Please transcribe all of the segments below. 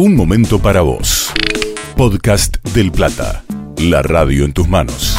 Un momento para vos. Podcast del Plata. La radio en tus manos.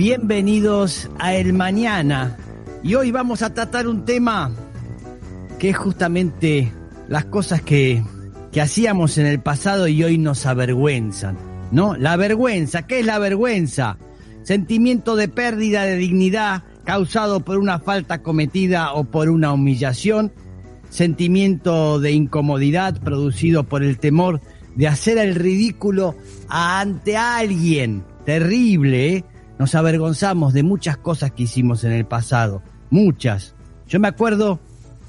Bienvenidos a El Mañana. Y hoy vamos a tratar un tema que es justamente las cosas que, que hacíamos en el pasado y hoy nos avergüenzan. ¿No? La vergüenza, ¿qué es la vergüenza? Sentimiento de pérdida de dignidad causado por una falta cometida o por una humillación. Sentimiento de incomodidad producido por el temor de hacer el ridículo ante alguien. Terrible, ¿eh? Nos avergonzamos de muchas cosas que hicimos en el pasado. Muchas. Yo me acuerdo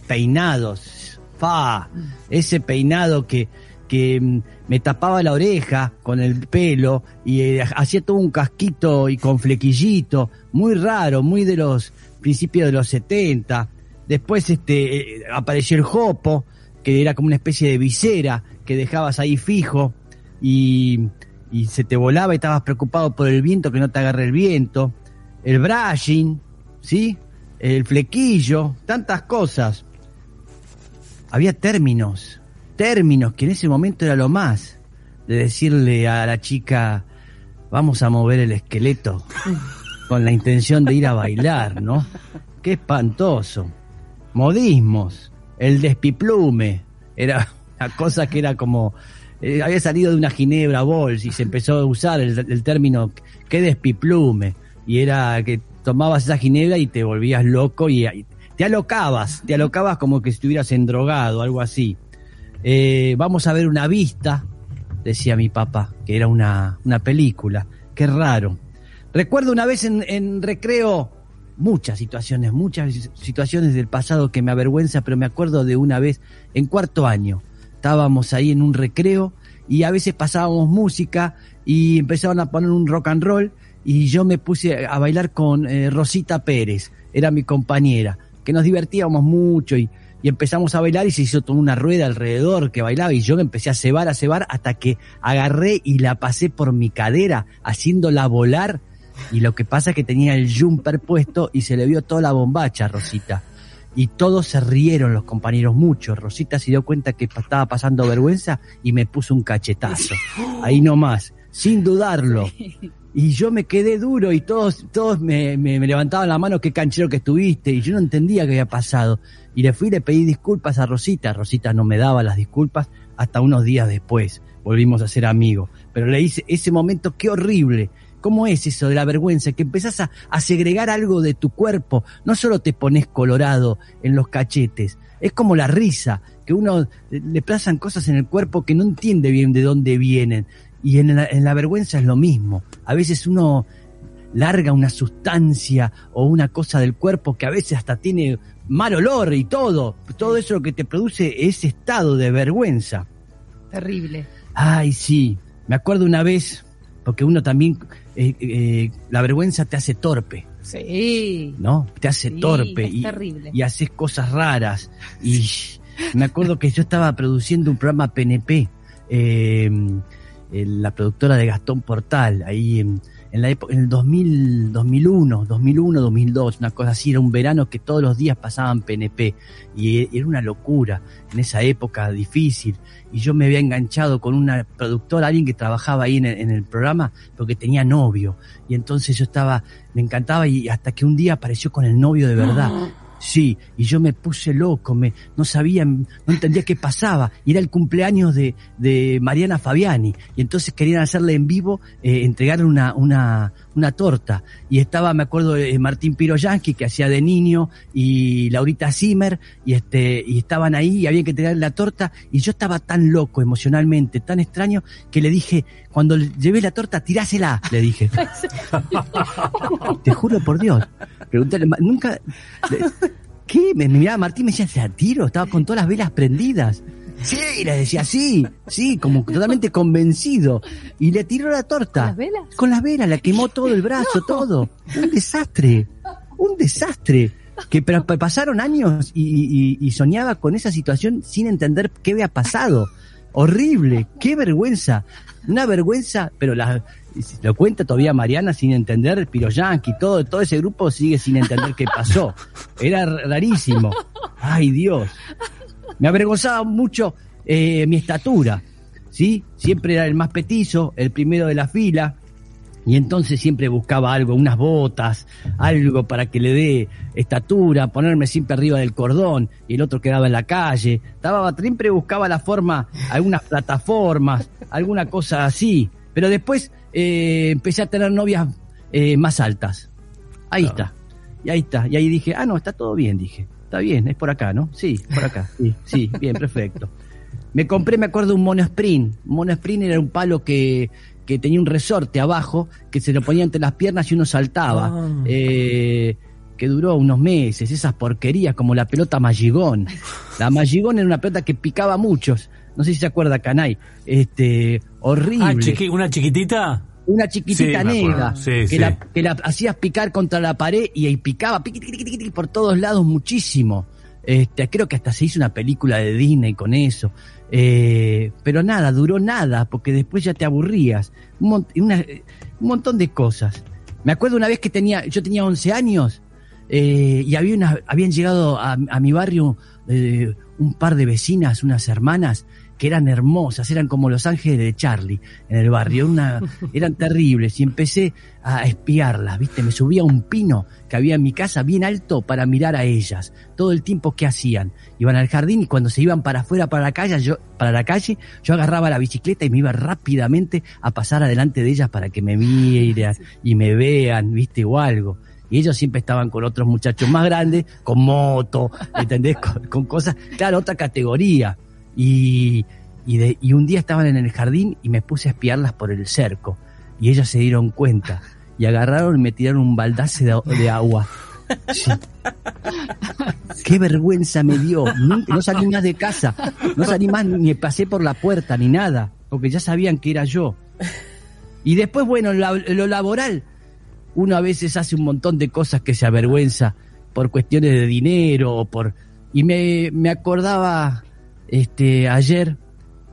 peinados. Fa, ese peinado que, que mm, me tapaba la oreja con el pelo y eh, hacía todo un casquito y con flequillito. Muy raro, muy de los principios de los 70. Después este, eh, apareció el jopo, que era como una especie de visera que dejabas ahí fijo y, y se te volaba y estabas preocupado por el viento, que no te agarre el viento. El brushing, ¿sí? El flequillo, tantas cosas. Había términos, términos que en ese momento era lo más de decirle a la chica, vamos a mover el esqueleto con la intención de ir a bailar, ¿no? Qué espantoso. Modismos, el despiplume, era una cosa que era como eh, había salido de una ginebra bols y se empezó a usar el, término qué despiplume y era que tomabas esa ginebra y te volvías loco y, y te alocabas, te alocabas como que estuvieras endrogado, algo así. Eh, vamos a ver una vista, decía mi papá, que era una, una película, qué raro. Recuerdo una vez en, en recreo muchas situaciones, muchas situaciones del pasado que me avergüenza, pero me acuerdo de una vez en cuarto año. Estábamos ahí en un recreo y a veces pasábamos música y empezaban a poner un rock and roll y yo me puse a bailar con eh, Rosita Pérez, era mi compañera, que nos divertíamos mucho y, y empezamos a bailar y se hizo toda una rueda alrededor que bailaba y yo me empecé a cebar, a cebar hasta que agarré y la pasé por mi cadera haciéndola volar y lo que pasa es que tenía el jumper puesto y se le vio toda la bombacha Rosita. Y todos se rieron los compañeros mucho. Rosita se dio cuenta que estaba pasando vergüenza y me puso un cachetazo. Ahí nomás, sin dudarlo. Y yo me quedé duro y todos, todos me, me, me levantaban la mano, qué canchero que estuviste. Y yo no entendía qué había pasado. Y le fui y le pedí disculpas a Rosita. Rosita no me daba las disculpas hasta unos días después. Volvimos a ser amigos. Pero le hice ese momento, qué horrible. ¿Cómo es eso de la vergüenza? Que empezás a, a, segregar algo de tu cuerpo. No solo te pones colorado en los cachetes. Es como la risa, que uno le plazan cosas en el cuerpo que no entiende bien de dónde vienen. Y en la, en la vergüenza es lo mismo. A veces uno larga una sustancia o una cosa del cuerpo que a veces hasta tiene mal olor y todo. Todo eso lo que te produce ese estado de vergüenza. Terrible. Ay, sí. Me acuerdo una vez, porque uno también, eh, eh, la vergüenza te hace torpe. Sí. ¿No? Te hace Sí, torpe es y, terrible. y haces cosas raras. Y me acuerdo que yo estaba produciendo un programa PNP, eh, en la productora de Gastón Portal, ahí en, en la época, en el 2000, 2001, 2001, 2002, una cosa así, era un verano que todos los días pasaban PNP y era una locura en esa época difícil. Y yo me había enganchado con una productora, alguien que trabajaba ahí en el, en el programa porque tenía novio. Y entonces yo estaba, me encantaba y hasta que un día apareció con el novio de verdad. Sí, y yo me puse loco, me, no sabía, no entendía qué pasaba. Y era el cumpleaños de, de Mariana Fabiani. Y entonces querían hacerle en vivo, eh, entregarle una, una, una torta. Y estaba, me acuerdo, de Martín Piroyansky, que hacía de niño, y Laurita Zimmer, y este, y estaban ahí, y había que entregarle la torta. Y yo estaba tan loco emocionalmente, tan extraño, que le dije, cuando le llevé la torta, tirásela, le dije. Te juro por Dios. Pregúntale, nunca. ¿Qué? Me, miraba Martín me decía, ¿se la tiro? Estaba con todas las velas prendidas. Sí, le decía, sí, sí, como totalmente convencido. Y le tiró la torta. ¿Con las velas? Con las velas, la quemó todo el brazo, todo. Un desastre. Un desastre. Que pasaron años y, y- y soñaba con esa situación sin entender qué había pasado. Horrible, qué vergüenza. Una vergüenza, pero la, lo cuenta todavía Mariana sin entender, Piroyanqui, todo, todo ese grupo sigue sin entender qué pasó. Era rarísimo. Ay Dios. Me avergonzaba mucho eh, mi estatura, ¿sí? Siempre era el más petizo, el primero de la fila, y entonces siempre buscaba algo, unas botas, algo para que le dé estatura, ponerme siempre arriba del cordón, y el otro quedaba en la calle. Estaba, siempre buscaba la forma, algunas plataformas, alguna cosa así. Pero después eh, empecé a tener novias eh, más altas. Ahí está. Y ahí está. Y ahí dije, ah, no, está todo bien, dije. Está bien, es por acá, ¿no? Sí, por acá. Sí, sí, bien, perfecto. Me compré, me acuerdo, un mono sprint. Un mono sprint era un palo que, que tenía un resorte abajo, que se lo ponía entre las piernas y uno saltaba. Ah. Eh, que duró unos meses, esas porquerías como la pelota Magigón. La Magigón era una pelota que picaba a muchos. No sé si se acuerda, Canay. Este, horrible Ah, chiqui- una chiquitita. Una chiquitita Sí, negra Sí, que, sí. La, que la hacías picar contra la pared y ahí picaba piqui, tiqui, tiqui, tiqui, por todos lados muchísimo. Este, creo que hasta se hizo una película de Disney con eso. Eh, pero nada, duró nada, porque después ya te aburrías. Un, mon- una- un montón de cosas. Me acuerdo una vez que tenía, yo tenía 11 años eh, y había una, habían llegado a, a mi barrio eh, un par de vecinas, unas hermanas, que eran hermosas, eran como los ángeles de Charlie en el barrio, una, eran terribles y empecé a espiarlas, ¿viste? Me subía a un pino que había en mi casa bien alto para mirar a ellas, todo el tiempo que hacían. Iban al jardín y cuando se iban para afuera, para la calle, yo, para la calle, yo agarraba la bicicleta y me iba rápidamente a pasar adelante de ellas para que me miren y me vean, ¿viste? O algo. Y ellos siempre estaban con otros muchachos más grandes, con moto, ¿entendés? Con, con cosas, claro, otra categoría. Y, y, de- y un día estaban en el jardín y me puse a espiarlas por el cerco. Y ellos se dieron cuenta. Y agarraron y me tiraron un baldace de, de agua. Sí. Qué vergüenza me dio. No salí más de casa. No salí más ni pasé por la puerta ni nada. Porque ya sabían que era yo. Y después, bueno, la- lo laboral, uno a veces hace un montón de cosas que se avergüenza por cuestiones de dinero o por y me, me acordaba este ayer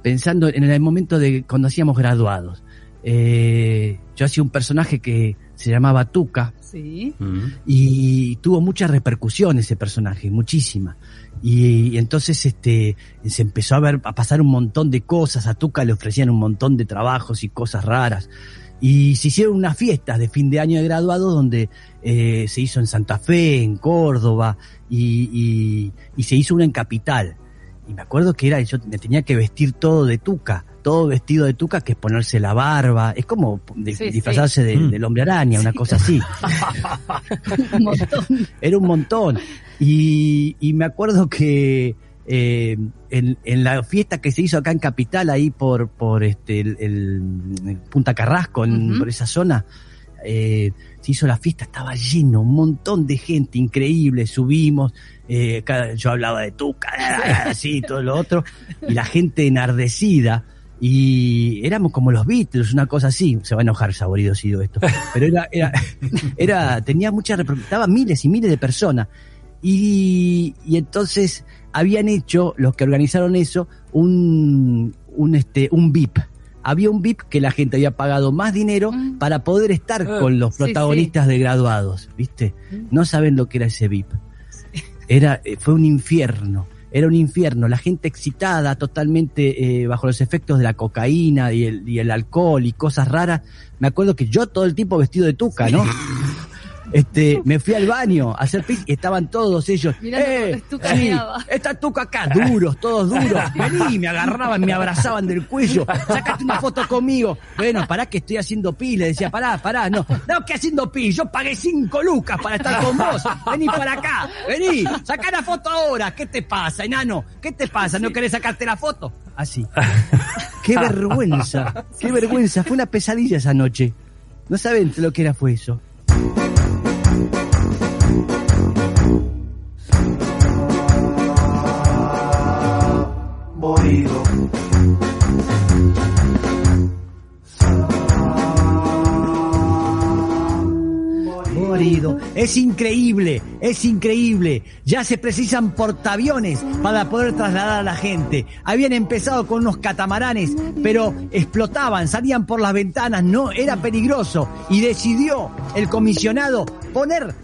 pensando en el momento de cuando hacíamos graduados Eh, yo hacía un personaje que se llamaba Tuca Sí. Y tuvo mucha repercusión ese personaje, muchísima. Y, y entonces este se empezó a ver a pasar un montón de cosas, a Tuca le ofrecían un montón de trabajos y cosas raras. Y se hicieron unas fiestas de fin de año de graduados donde eh, se hizo en Santa Fe, en Córdoba, y, y- y se hizo una en Capital. Y me acuerdo que era, yo me tenía que vestir todo de tuca, todo vestido de tuca, que es ponerse la barba, es como de- Sí, sí. disfrazarse de- Mm. del hombre araña, una cosa así. Un montón. Era un montón. Y, y me acuerdo que eh, en, en la fiesta que se hizo acá en Capital, ahí por, por este, el, el- el Punta Carrasco, en- por esa zona, eh, se hizo la fiesta, estaba lleno, un montón de gente increíble, subimos, eh, yo hablaba de tuca, así, todo lo otro, y la gente enardecida, y éramos como los Beatles, una cosa así, se va a enojar saborido si digo esto, pero era, era, era, tenía mucha estaba miles y miles de personas, y, y entonces habían hecho, los que organizaron eso, un, un, este, un VIP. Había un VIP que la gente había pagado más dinero Mm. para poder estar Ah, con los sí, protagonistas de graduados, ¿viste? Mm. No saben lo que era ese VIP. Era, eh, fue un infierno. Era un infierno, la gente excitada, totalmente eh, bajo los efectos de la cocaína y el, y el alcohol y cosas raras. Me acuerdo que yo todo el tiempo vestido de tuca, ¿no? este, me fui al baño a hacer pis y estaban todos ellos. ¡Eh! sí, está Tuca acá, duros, todos duros. Vení, me agarraban, me abrazaban del cuello. Sacate una foto conmigo. Bueno, pará que estoy haciendo pis. Le decía, pará, pará, no. No, que haciendo pis. Yo pagué cinco lucas para estar con vos. Vení para acá, vení. Sacá la foto ahora. ¿Qué te pasa, enano? ¿Qué te pasa? ¿No querés sacarte la foto? Así. Qué vergüenza, qué vergüenza. Fue una pesadilla esa noche. No saben lo que era fue eso. Morido. Es increíble, es increíble. Ya se precisan portaaviones para poder trasladar a la gente. Habían empezado con unos catamaranes, pero explotaban, salían por las ventanas, no era peligroso. Y decidió el comisionado poner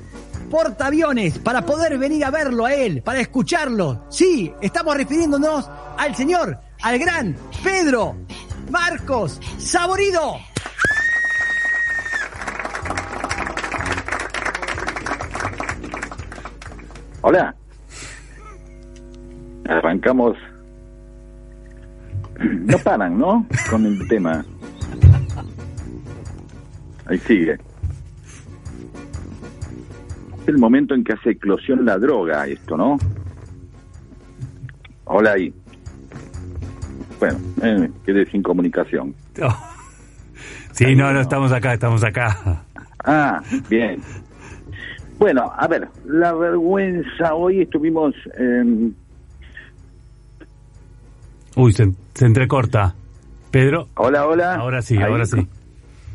portaaviones para poder venir a verlo a él, para escucharlo. Sí, estamos refiriéndonos al señor, al gran Pedro Marcos Saborido. Hola. Arrancamos. No paran, ¿no? Con el tema. Ahí sigue. Es el momento en que hace eclosión la droga, esto, ¿no? Hola ahí. Bueno, eh, quedé sin comunicación. Oh. Sí, no, no, estamos acá, estamos acá. Ah, bien. Bueno, a ver, la vergüenza. Hoy estuvimos en Uy, se, se entrecorta. Pedro, Hola, hola. ahora sí, Ahí, ahora sí.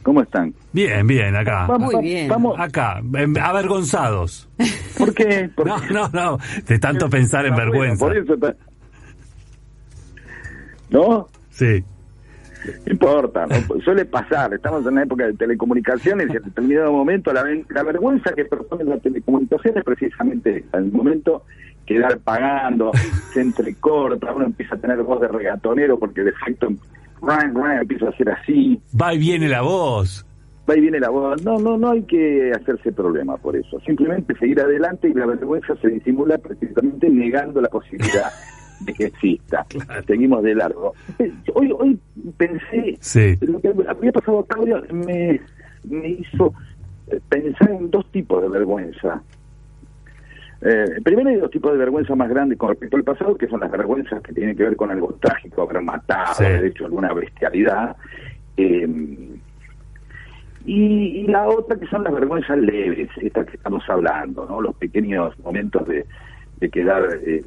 ¿Cómo están? Bien, bien, acá. Vamos, Muy bien. Vamos. Acá, em, avergonzados. ¿Por qué? ¿Por No, qué? no, no, de tanto pensar en bueno, vergüenza. por eso está- ¿No? Sí. No importa, ¿no? suele pasar. Estamos en una época de telecomunicaciones y en determinado momento la, ven- la vergüenza que propone la telecomunicación es precisamente esa. En el momento quedar pagando, se entrecorta, uno empieza a tener voz de regatonero porque de efecto ran, ran, empieza a hacer así, Va y viene la voz. va y viene la voz. No, no, no hay que hacerse problema por eso. Simplemente seguir adelante y la vergüenza se disimula precisamente negando la posibilidad de que exista. Seguimos de largo. Hoy, hoy pensé, Sí. lo que había pasado a Claudia me, me hizo pensar en dos tipos de vergüenza. Eh, primero hay dos tipos de vergüenza más grandes con respecto al pasado, que son las vergüenzas que tienen que ver con algo trágico, haber matado, Sí. haber hecho alguna bestialidad. Eh, y, y la otra que son las vergüenzas leves, estas que estamos hablando, ¿no? Los pequeños momentos de, de quedar eh,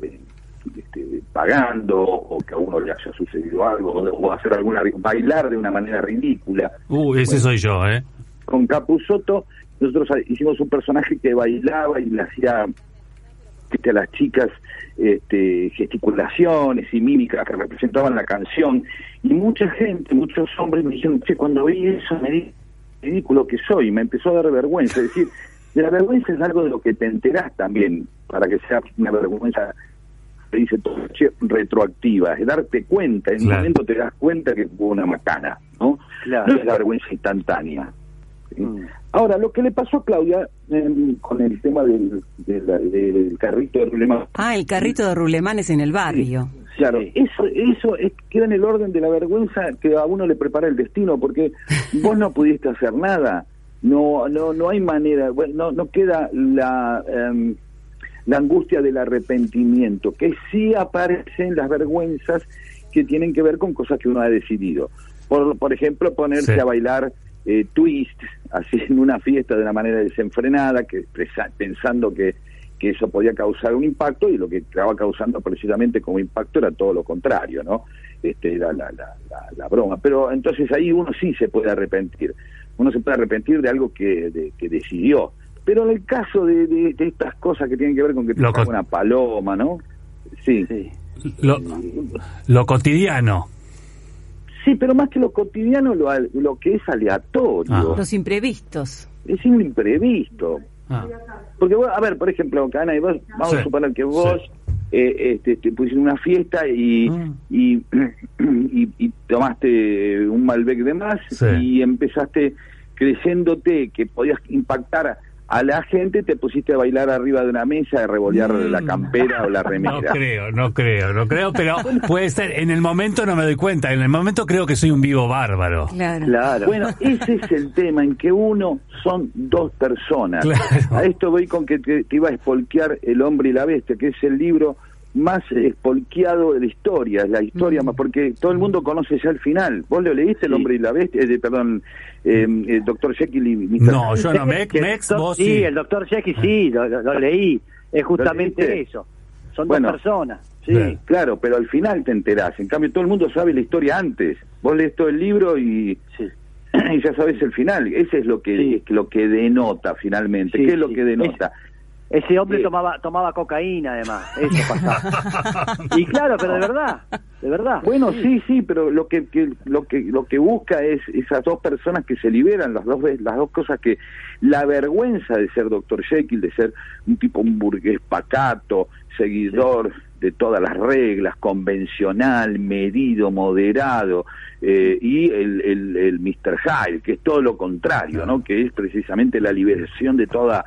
este, pagando o que a uno le haya sucedido algo o, o hacer alguna bailar de una manera ridícula. Uh, ese soy yo, ¿eh? Con Capuzoto nosotros hicimos un personaje que bailaba y le hacía viste, a las chicas este, gesticulaciones y mímicas que representaban la canción y mucha gente, muchos hombres me dijeron, che, cuando vi eso me di ridículo que soy, me empezó a dar vergüenza, es decir, de la vergüenza es algo de lo que te enterás también, para que sea una vergüenza, se dice todo, che, retroactiva, es darte cuenta, en un Claro. momento te das cuenta que hubo una macana, ¿no? Claro. No es la vergüenza instantánea. ¿Sí? Mm. Ahora, lo que le pasó a Claudia em, con el tema del, del, del carrito de Rulemán, Ah, el carrito de rulemanes en el barrio. Claro, Sí. eso, eso es, queda en el orden de la vergüenza que a uno le prepara el destino, porque vos no pudiste hacer nada, no, no, no hay manera, bueno, no, no queda la, em, la angustia del arrepentimiento, que sí aparecen las vergüenzas que tienen que ver con cosas que uno ha decidido. Por, por ejemplo, ponerse Sí. a bailar eh, twist, así en una fiesta de una manera desenfrenada, que presa- pensando que que eso podía causar un impacto y lo que estaba causando precisamente como impacto era todo lo contrario, ¿no? Este, la, la, la, la, la broma. Pero entonces ahí uno sí se puede arrepentir. Uno se puede arrepentir de algo que, de- que decidió. Pero en el caso de, de- de estas cosas que tienen que ver con que te una paloma, ¿no? Sí. Sí. Lo, lo cotidiano. Sí, pero más que lo cotidiano, lo, al- lo que es aleatorio. Ah. Los imprevistos. Es un imprevisto. Ah, Porque, vos, a ver, por ejemplo, Cana, y vos, vamos Sí, a suponer que vos sí. eh, este, te pusiste en una fiesta y, Mm. y, y, y tomaste un Malbec de más Sí. y empezaste creyéndote que podías impactar a la gente te pusiste a bailar arriba de una mesa, a revolear la campera o la No remera. creo, no creo, no creo, pero puede ser. En el momento no me doy cuenta. En el momento creo que soy un vivo bárbaro. Claro. Claro. Bueno, ese es el tema, en que uno son dos personas. Claro. A esto voy con que te, te iba a espolquear El hombre y la bestia, que es el libro más espolqueado de la historia, la historia más, porque todo el mundo conoce ya el final. ¿Vos lo leíste, El hombre y la bestia? Eh, perdón, eh, el doctor Jekyll y Mr. No, yo no. Sí, Mex, el Mex, doctor- vos sí, sí. el doctor Jekyll sí, lo, lo- lo leí. Es justamente eso. Son Bueno. dos personas. Sí. Claro. Claro, pero al final te enterás. En cambio, todo el mundo sabe la historia antes. Vos lees todo el libro y, Sí. y ya sabes el final. Ese es lo que Sí. lo que denota finalmente. Sí, ¿Qué es lo sí. que denota? Ese hombre Sí. tomaba tomaba cocaína, además. Eso pasaba. y claro, pero de verdad. De verdad. Bueno, sí, sí, pero lo que, que- lo que lo que busca es esas dos personas que se liberan, las dos las dos cosas que la vergüenza de ser Dr. Jekyll, de ser un tipo un burgués pacato, seguidor de todas las reglas, convencional, medido, moderado, eh, y el, el, el Mr. Hyde, que es todo lo contrario, ¿no? Que es precisamente la liberación de toda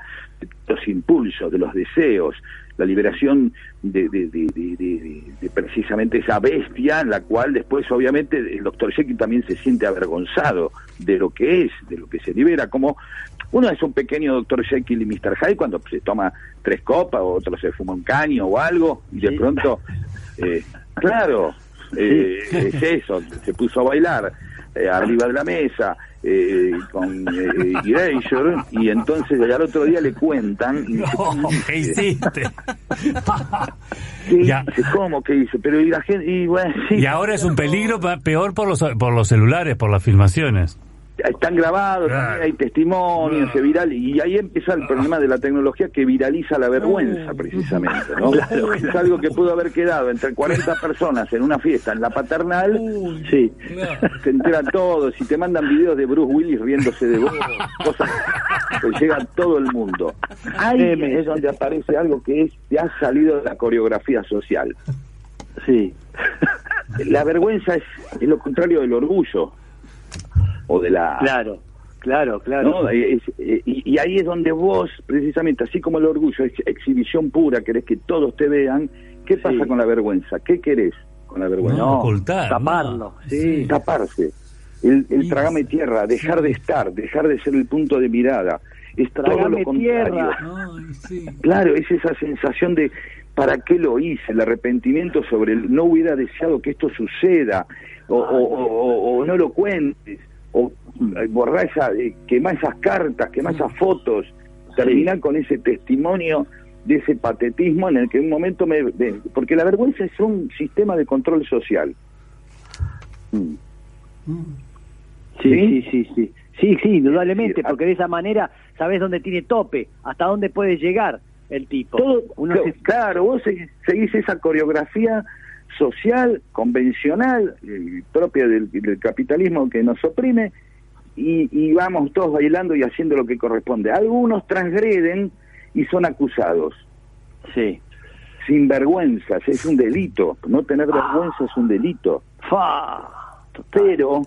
los impulsos, de los deseos, la liberación de, de, precisamente esa bestia, en la cual después obviamente el doctor Jekyll también se siente avergonzado de lo que es, de lo que se libera, como uno es un pequeño doctor Jekyll y Mr. Hyde cuando se toma tres copas, o otro se fuma un caño o algo, y de Sí. pronto, eh, claro, eh, es eso, se puso a bailar eh, arriba de la mesa eh, con eh, Erasure, y entonces al otro día le cuentan y dice, No, ¿qué hiciste? ¿qué Ya. hice? ¿Cómo que hice? Pero y la gente, y bueno, sí, Y ahora es un peligro peor por los, por los celulares, por las filmaciones. Están grabados, Claro. también hay testimonios, se viral, y ahí empieza el problema de la tecnología que viraliza la vergüenza, precisamente, ¿no? Es algo que pudo haber quedado entre 40 personas en una fiesta en la paternal, Sí. se enteran todos, y te mandan videos de Bruce Willis riéndose de vos, cosas que llega a todo el mundo. Ahí es donde aparece algo que es, te ha salido de la coreografía social. Sí. La vergüenza es, es lo contrario del orgullo, o de la... Claro. Claro, claro. ¿no? Es- y, y ahí es donde vos, precisamente, así como el orgullo es exhibición pura, querés que todos te vean, ¿qué pasa Sí. con la vergüenza? ¿Qué querés con la vergüenza? No, ocultar. taparlo, no. sí. Taparse, el, el tragame tierra, dejar de estar, dejar de ser el punto de mirada, es todo Tragame lo contrario. tierra. Ay, sí. Claro, es esa sensación de ¿para qué lo hice? El arrepentimiento sobre el no hubiera deseado que esto suceda, o, o- o- o- o no lo cuentes, o eh, borrá esa, eh, quemá esas cartas, quemá esas fotos, terminar con ese testimonio de ese patetismo en el que en un momento me... porque la vergüenza es un sistema de control social. Mm. Sí, ¿Sí? sí, sí, sí. Sí, sí, indudablemente, porque de esa manera sabes dónde tiene tope, hasta dónde puede llegar el tipo. Todo, Uno cl- se- claro, vos se- seguís esa coreografía social, convencional, eh, propia del, del capitalismo que nos oprime, y, y vamos todos bailando y haciendo lo que corresponde. Algunos transgreden y son acusados. Sí. Sin vergüenzas, es un delito. No tener Ah. vergüenza es un delito. Fa. Pero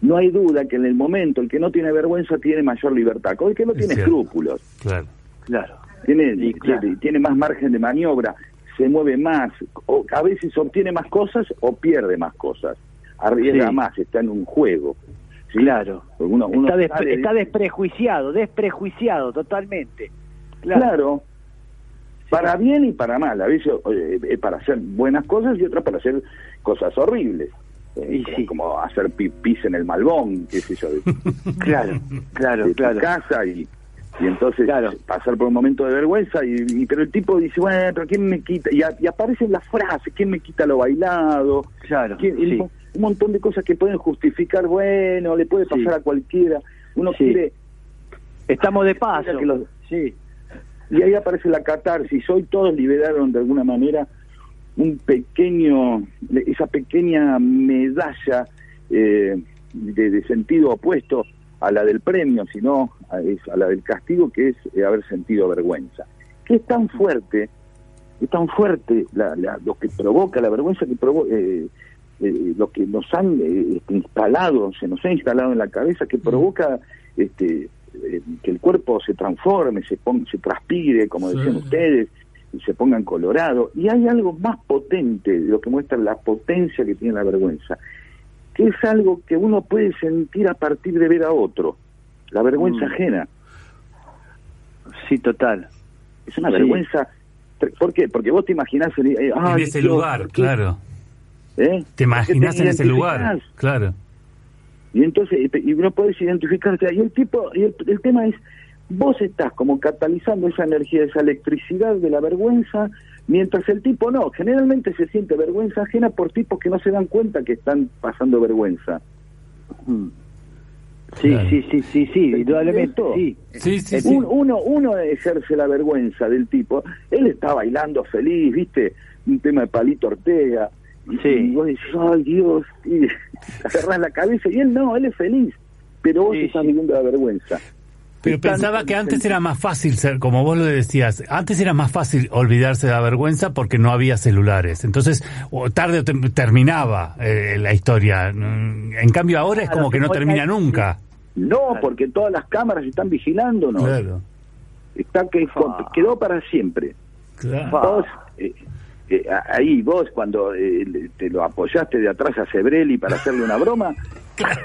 no hay duda que en el momento el que no tiene vergüenza tiene mayor libertad. El que no Es tiene cierto. escrúpulos Claro. Claro. tiene, claro. tiene, tiene más margen de maniobra, se mueve más, o a veces obtiene más cosas o pierde más cosas, arriesga Sí. más, está en un juego. ¿sí? Claro. Uno, uno Está, despre- sale de- está desprejuiciado, desprejuiciado totalmente. claro. para bien y para mal, a veces eh, para hacer buenas cosas y otras para hacer cosas horribles. Eh, como, como hacer pipis en el malbón, qué sé yo, Claro, claro, claro. casa y, y entonces Claro. pasar por un momento de vergüenza y, y- pero el tipo dice bueno pero quién me quita y, a- y aparecen las frases quién me quita lo bailado Claro, ¿Quién- el- sí. un montón de cosas que pueden justificar bueno le puede pasar Sí. a cualquiera uno Sí. quiere Estamos de paso. Mira que los- Sí, y ahí aparece la catarsis hoy todos liberaron de alguna manera un pequeño esa pequeña medalla eh, de, de sentido opuesto a la del premio sino es a la del castigo que es eh, haber sentido vergüenza que es tan fuerte es tan fuerte la- la- lo que provoca la vergüenza que provo eh, eh, lo que nos han eh, este, instalado se nos ha instalado en la cabeza que provoca este eh, que el cuerpo se transforme, se, pon- se transpire, como decían Sí. ustedes, y se pongan colorado. Y hay algo más potente de lo que muestra la potencia que tiene la vergüenza, que es algo que uno puede sentir a partir de ver a otro, la vergüenza Mm. ajena. Sí, total. Es una Sí. vergüenza. ¿Por qué? Porque vos te imaginás en, eh, En ese lugar, claro. ¿Eh? Te imaginas Porque en ese lugar, claro. Y entonces, y no podés identificarte. Y el tipo, y el, el tema es, vos estás como catalizando esa energía, esa electricidad de la vergüenza, mientras el tipo no. Generalmente se siente vergüenza ajena por tipos que no se dan cuenta que están pasando vergüenza. Sí, Claro. sí, sí, sí, sí, indudablemente, sí. Sí, sí, Eh, sí. Un- uno, uno ejerce la vergüenza del tipo. Él está bailando feliz, ¿viste? Un tema de Palito Ortega. Y, Sí. y vos decís, ay Dios, y agarrás la cabeza. Y él no, él es feliz. Pero vos Sí, estás sí. viviendo la vergüenza. Pero pensaba que antes era más fácil ser, como vos lo decías, antes era más fácil olvidarse de la vergüenza porque no había celulares. Entonces, o tarde o tem- terminaba eh, la historia. Mm, En cambio ahora es como que no termina nunca. No, porque todas las cámaras están vigilándonos. Claro, Está que quedó para siempre. claro. Eh, eh, ahí vos cuando eh, le- te lo apoyaste de atrás a Sebrelli para hacerle una broma, Claro.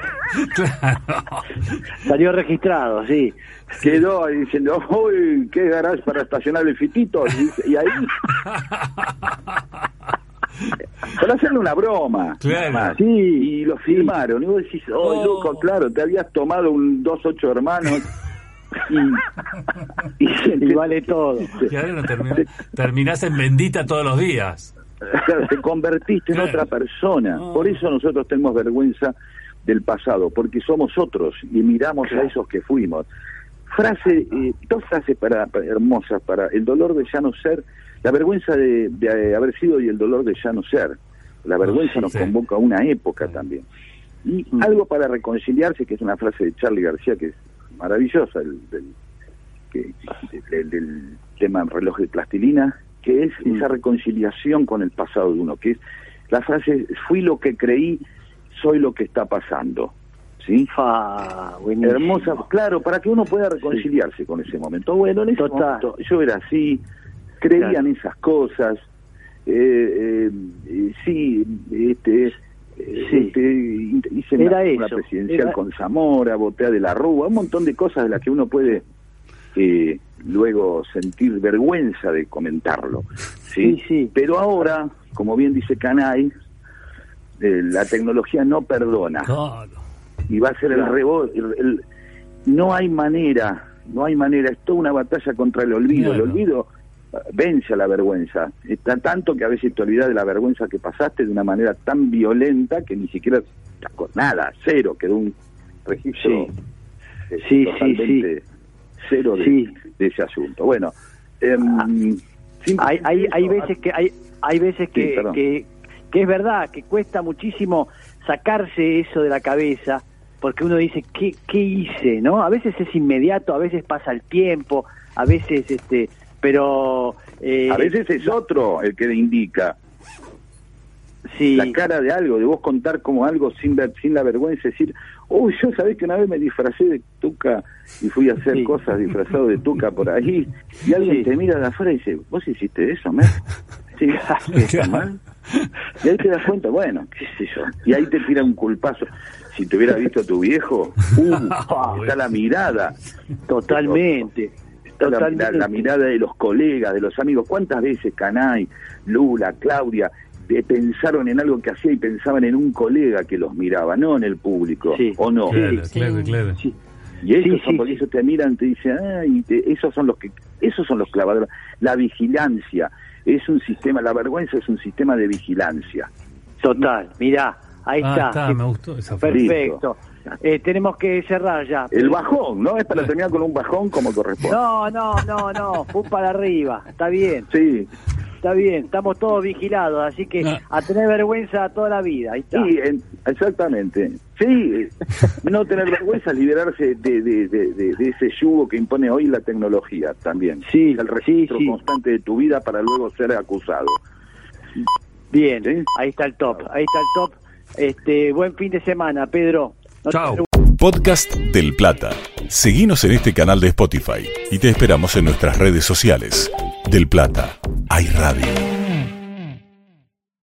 Salió registrado, sí. quedó ahí diciendo, uy, qué garage para estacionar el fitito. Y, y ahí... para hacerle una broma. Claro. Sí, Y lo filmaron. Y vos decís, oh, Oh. loco, claro, te habías tomado un dos ocho hermanos. Y, y, Y vale todo. Claro, terminás en bendita todos los días. Claro, te convertiste en otra persona. Por eso nosotros tenemos vergüenza del pasado, porque somos otros y miramos a esos que fuimos. Frase, eh, dos frases para, para- hermosas para el dolor de ya no ser, la vergüenza de, de haber sido y el dolor de ya no ser. La vergüenza nos convoca a una época también. Y Mm. algo para reconciliarse, que es una frase de Charlie García que es maravillosa, el, del, que- del- del tema reloj de plastilina, que es Mm. esa reconciliación con el pasado de uno, que es la frase, fui lo que creí, soy lo que está pasando. ¿Sí? Buenísimo. Hermosa, claro, para que uno pueda reconciliarse con ese momento. Bueno, en ese Total. momento yo era así, creía Claro. en esas cosas, eh, eh, sí, este, Sí. este, hice Era una, una eso, presidencial era- con Zamora, voté a de la Rúa, un montón de cosas de las que uno puede eh, luego sentir vergüenza de comentarlo. ¿sí? Sí, sí. Pero ahora, como bien dice Canay, eh, la tecnología no perdona Claro. y va a ser el rebote. no hay manera, no hay manera, es toda una batalla contra el olvido. Claro. El olvido vence a la vergüenza. Está tanto que a veces te olvidas de la vergüenza que pasaste de una manera tan violenta que ni siquiera acor- nada, cero, quedó un registro Sí. eh, Sí, sí, cero de, ese asunto. Bueno, simplemente Hay, hay, hay veces que hay, hay veces que, que, que es verdad que cuesta muchísimo sacarse eso de la cabeza porque uno dice qué, qué hice no a veces es inmediato a veces pasa el tiempo a veces este pero eh, a veces es otro el que le indica. sí la cara de algo, de vos contar como algo sin ver, sin la vergüenza, decir, uy, yo sabés que una vez me disfracé de tuca y fui a hacer Sí. cosas disfrazado de tuca por ahí, y alguien Sí. te mira de afuera y dice, ¿vos hiciste eso, Mer? Sí, ¿qué está mal? Y ahí te das cuenta, bueno, qué sé yo, y ahí te tira un culpazo. Si te hubiera visto tu viejo, uh, está la mirada, totalmente Está la, la- la mirada de los colegas, de los amigos. ¿Cuántas veces Canay, Lula, Claudia eh, pensaron en algo que hacía y pensaban en un colega que los miraba, no en el público? Sí. ¿O no? Claro, Sí. claro, claro. Sí. Y esos Sí, son, sí, porque sí. ellos te miran, te dicen, ah, y te- esos son los que, esos son los clavadores. La vigilancia es un sistema, la vergüenza es un sistema de vigilancia. total mirá ahí Ah, está, está, me gustó esa frase. Eh, tenemos que cerrar ya El bajón, ¿no? Es para terminar con un bajón como corresponde. no no no no fue para arriba está bien Sí, Está bien, estamos todos vigilados, así que a tener vergüenza toda la vida. Ahí está. Sí, en- exactamente. Sí, eh, no tener vergüenza es liberarse de, de, de- de- de ese yugo que impone hoy la tecnología también. Sí, el registro sí, sí. constante de tu vida para luego ser acusado. Bien, ¿Sí? ahí está el top, ahí está el top. Este, buen fin de semana, Pedro. No Chao. podcast del Plata. Seguinos en este canal de Spotify y te esperamos en nuestras redes sociales. Del Plata, hay radio.